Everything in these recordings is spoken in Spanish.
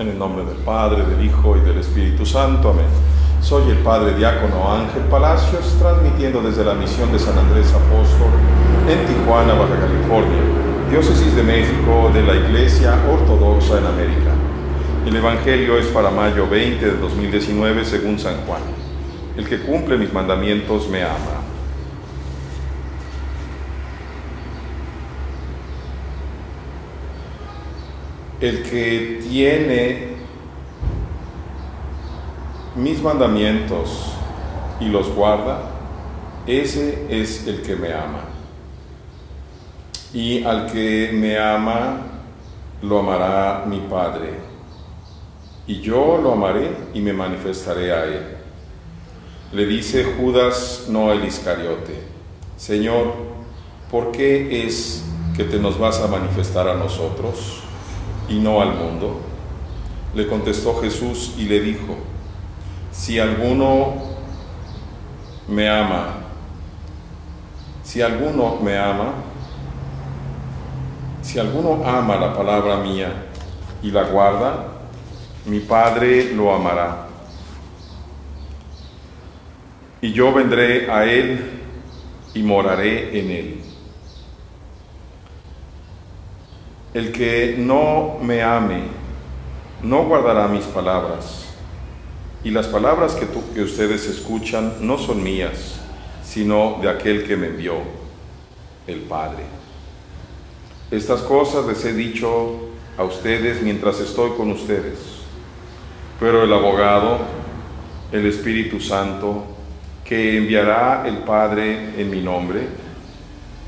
En el nombre del Padre, del Hijo y del Espíritu Santo. Amén. Soy el Padre Diácono Ángel Palacios, transmitiendo desde la misión de San Andrés Apóstol en Tijuana, Baja California, diócesis de México de la Iglesia Ortodoxa en América. El Evangelio es para mayo 20 de 2019 según San Juan. El que cumple mis mandamientos me ama. El que tiene mis mandamientos y los guarda, ese es el que me ama. Y al que me ama, lo amará mi Padre. Y yo lo amaré y me manifestaré a él. Le dice Judas, no el Iscariote, Señor, ¿por qué es que te nos vas a manifestar a nosotros y no al mundo? Le contestó Jesús y le dijo, si alguno me ama, si alguno me ama, si alguno ama la palabra mía y la guarda, mi Padre lo amará. Y yo vendré a él y moraré en él. El que no me ame, no guardará mis palabras. Y las palabras que, tú, que ustedes escuchan no son mías, sino de aquel que me envió, el Padre. Estas cosas les he dicho a ustedes mientras estoy con ustedes. Pero el abogado, el Espíritu Santo, que enviará el Padre en mi nombre,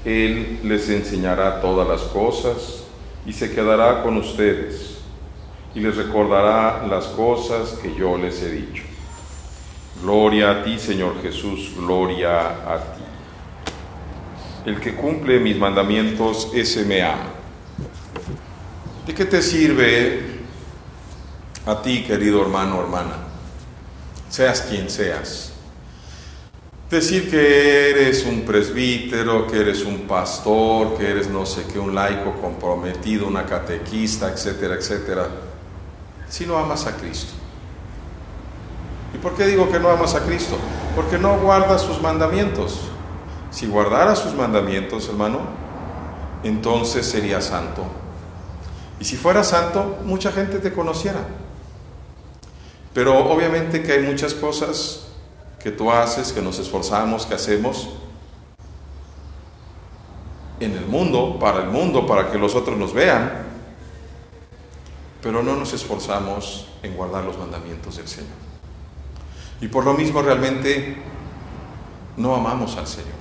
Él les enseñará todas las cosas y se quedará con ustedes y les recordará las cosas que yo les he dicho. Gloria a ti, Señor Jesús, gloria a ti. El que cumple mis mandamientos, ese me ama. ¿De qué te sirve a ti, querido hermano hermana? Seas quien seas. Decir que eres un presbítero, que eres un pastor, que eres no sé qué, un laico comprometido, una catequista, etcétera, etcétera, si no amas a Cristo. ¿Y por qué digo que no amas a Cristo? Porque no guardas sus mandamientos. Si guardara sus mandamientos, hermano, entonces sería santo. Y si fuera santo, mucha gente te conociera. Pero obviamente que hay muchas cosas que tú haces, que nos esforzamos, que hacemos en el mundo, para el mundo, para que los otros nos vean, pero no nos esforzamos en guardar los mandamientos del Señor. Y por lo mismo realmente no amamos al Señor.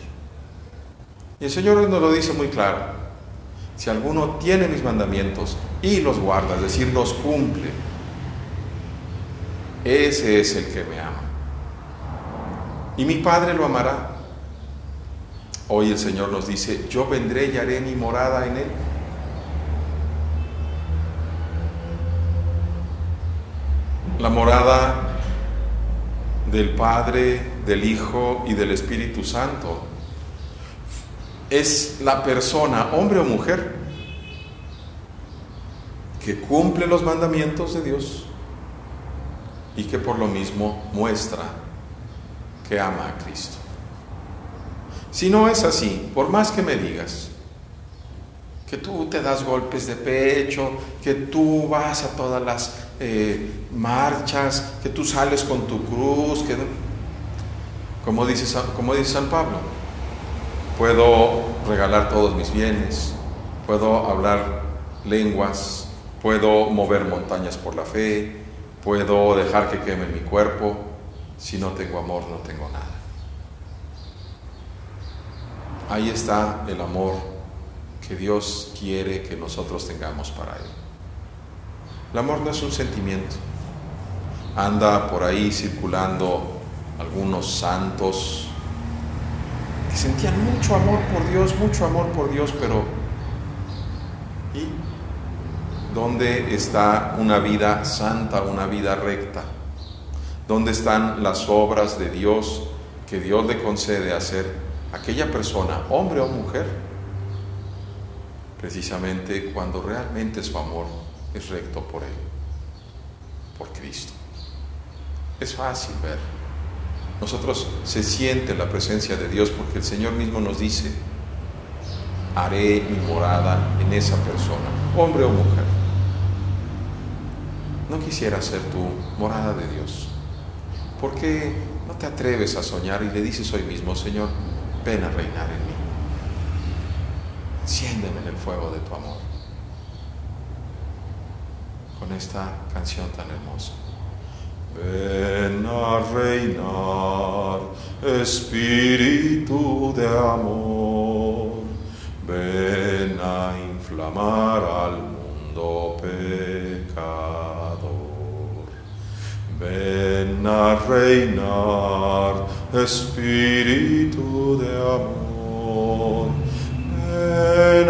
Y el Señor nos lo dice muy claro. Si alguno tiene mis mandamientos y los guarda, es decir, los cumple, ese es el que me ama. Y mi Padre lo amará. Hoy el Señor nos dice, yo vendré y haré mi morada en él. La morada del Padre, del Hijo y del Espíritu Santo es la persona, hombre o mujer, que cumple los mandamientos de Dios y que por lo mismo muestra que ama a Cristo. Si no es así, por más que me digas que tú te das golpes de pecho, que tú vas a todas las eh, marchas, que tú sales con tu cruz, que como dice, como dice San Pablo, puedo regalar todos mis bienes, puedo hablar lenguas, puedo mover montañas por la fe, puedo dejar que queme mi cuerpo, si no tengo amor no tengo nada. Ahí está el amor que Dios quiere que nosotros tengamos para Él. El amor no es un sentimiento. Anda por ahí circulando algunos santos que sentían mucho amor por Dios, mucho amor por Dios, pero ¿y dónde está una vida santa, una vida recta? ¿Dónde están las obras de Dios que Dios le concede hacer a aquella persona, hombre o mujer? Precisamente cuando realmente su amor es recto por Él. por Cristo. Es fácil ver. Nosotros se siente la presencia de Dios porque el Señor mismo nos dice, haré mi morada en esa persona, hombre o mujer. No quisiera ser tu morada de Dios. ¿Por qué no te atreves a soñar y le dices hoy mismo, Señor, ven a reinar en mí? Enciéndeme en el fuego de tu amor. Con esta canción tan hermosa. Ven a reinar, Espíritu de amor. Ven a inflamar Ven a reinar, Espíritu de amor. Ven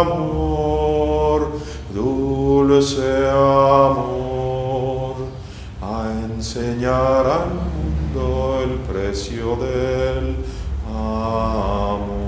amor, dulce amor, a enseñar al mundo el precio del amor.